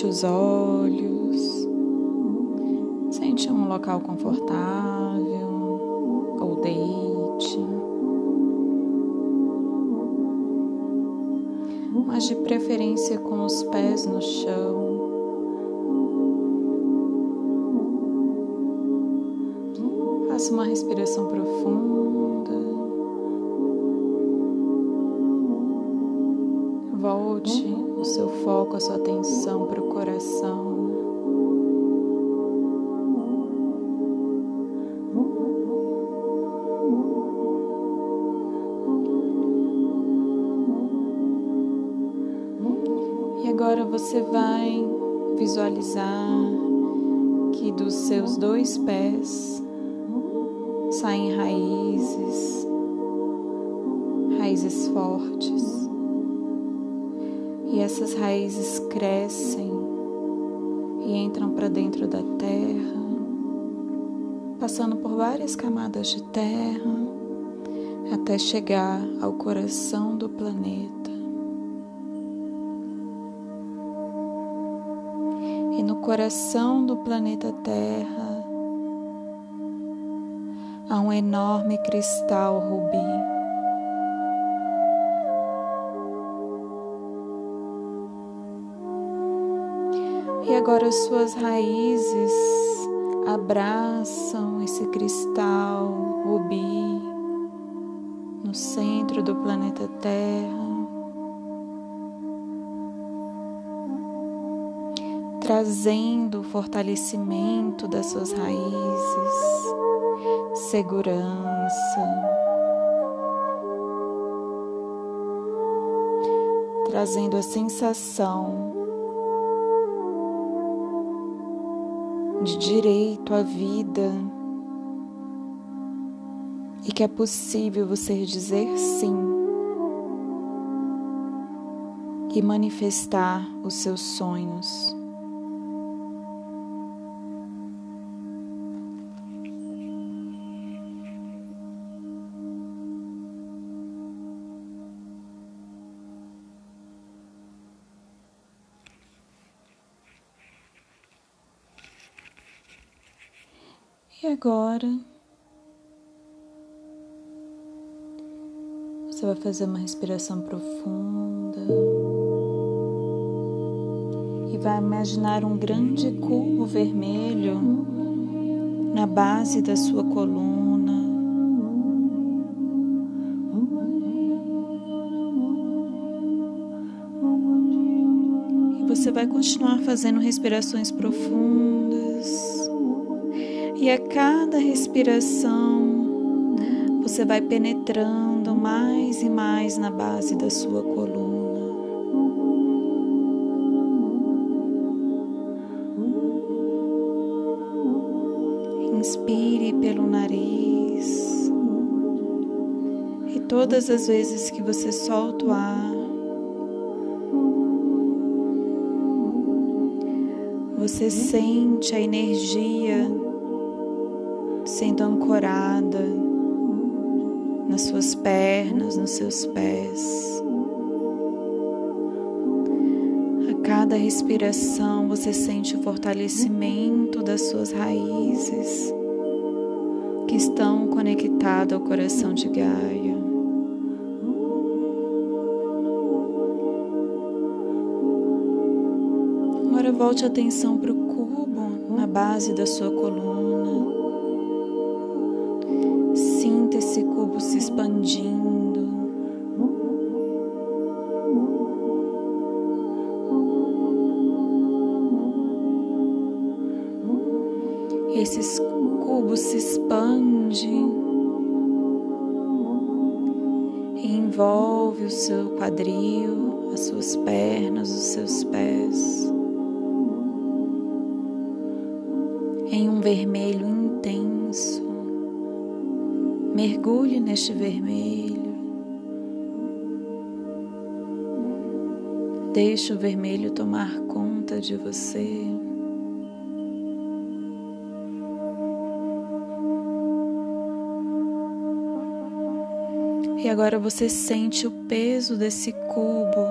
Feche os olhos. Sente um local confortável ou deite. Mas de preferência com os pés no chão. Faça uma respiração profunda. Volte o seu foco, a sua atenção para o coração. E agora você vai visualizar que dos seus dois pés saem raízes, raízes fortes. E essas raízes crescem e entram para dentro da terra, passando por várias camadas de terra até chegar ao coração do planeta. E no coração do planeta Terra há um enorme cristal rubi. E agora suas raízes abraçam esse cristal rubi no centro do planeta Terra, trazendo o fortalecimento das suas raízes, segurança, trazendo a sensação de direito à vida e que é possível você dizer sim e manifestar os seus sonhos. E agora você vai fazer uma respiração profunda e vai imaginar um grande cubo vermelho na base da sua coluna. E você vai continuar fazendo respirações profundas. E a cada respiração, você vai penetrando mais e mais na base da sua coluna. Inspire pelo nariz. E todas as vezes que você solta o ar, você sente a energia sendo ancorada nas suas pernas, nos seus pés. A cada respiração você sente o fortalecimento das suas raízes que estão conectadas ao coração de Gaia. Agora volte a atenção para o cubo na base da sua coluna. Esses cubos se expandem envolve o seu quadril, as suas pernas, os seus pés em um vermelho intenso. Mergulhe neste vermelho. Deixe o vermelho tomar conta de você. Agora você sente o peso desse cubo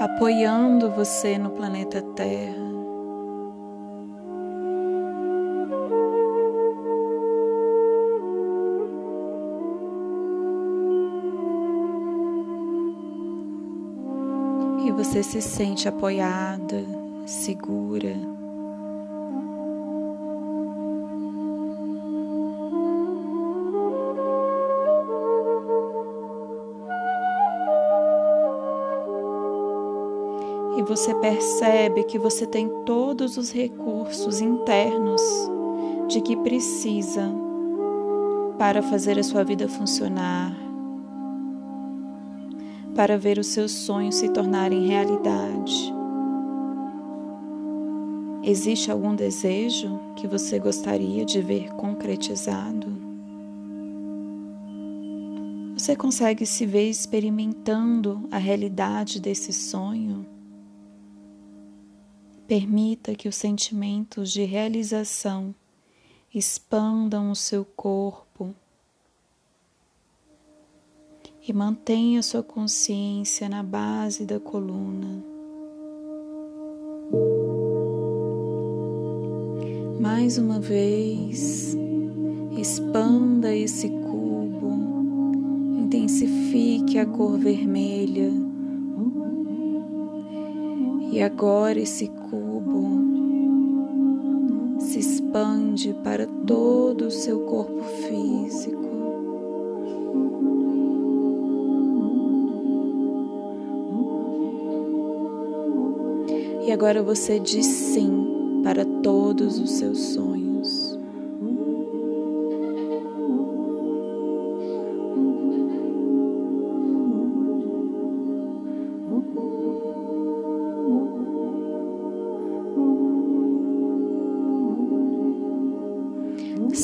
apoiando você no planeta Terra. E você se sente apoiada, segura. Você percebe que você tem todos os recursos internos de que precisa para fazer a sua vida funcionar, para ver os seus sonhos se tornarem realidade. Existe algum desejo que você gostaria de ver concretizado? Você consegue se ver experimentando a realidade desse sonho? Permita que os sentimentos de realização expandam o seu corpo e mantenha sua consciência na base da coluna. Mais uma vez, expanda esse cubo, intensifique a cor vermelha e agora esse cubo se expande para todo o seu corpo físico. E agora você diz sim para todos os seus sonhos.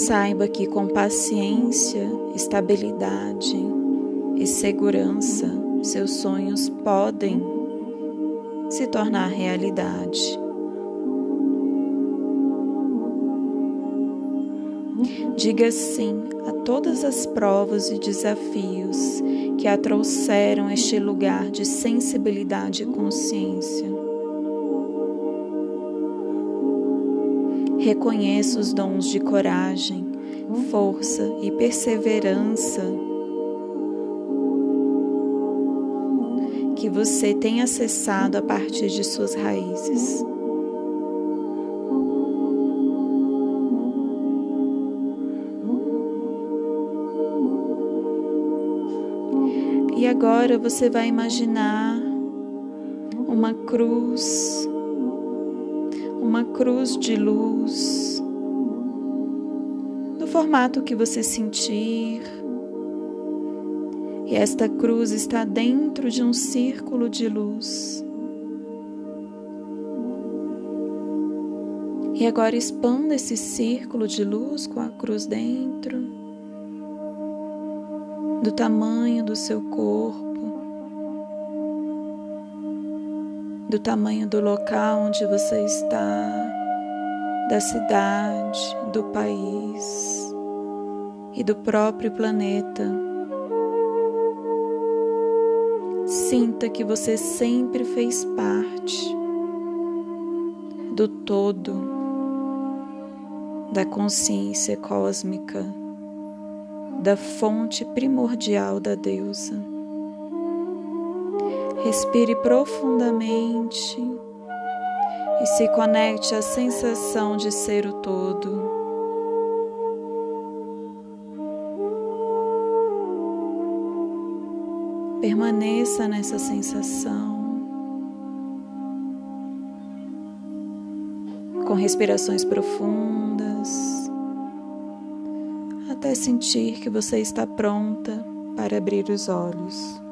Saiba que com paciência, estabilidade e segurança, seus sonhos podem se tornar realidade. Diga sim a todas as provas e desafios que a trouxeram a este lugar de sensibilidade e consciência. Reconheça os dons de coragem, força e perseverança que você tem acessado a partir de suas raízes. E agora você vai imaginar uma cruz cruz de luz, no formato que você sentir. E esta cruz está dentro de um círculo de luz. E agora expanda esse círculo de luz com a cruz dentro, do tamanho do seu corpo. Do tamanho do local onde você está, da cidade, do país e do próprio planeta. Sinta que você sempre fez parte do todo, da consciência cósmica, da fonte primordial da deusa. Respire profundamente e se conecte à sensação de ser o todo. Permaneça nessa sensação. Com respirações profundas, até sentir que você está pronta para abrir os olhos.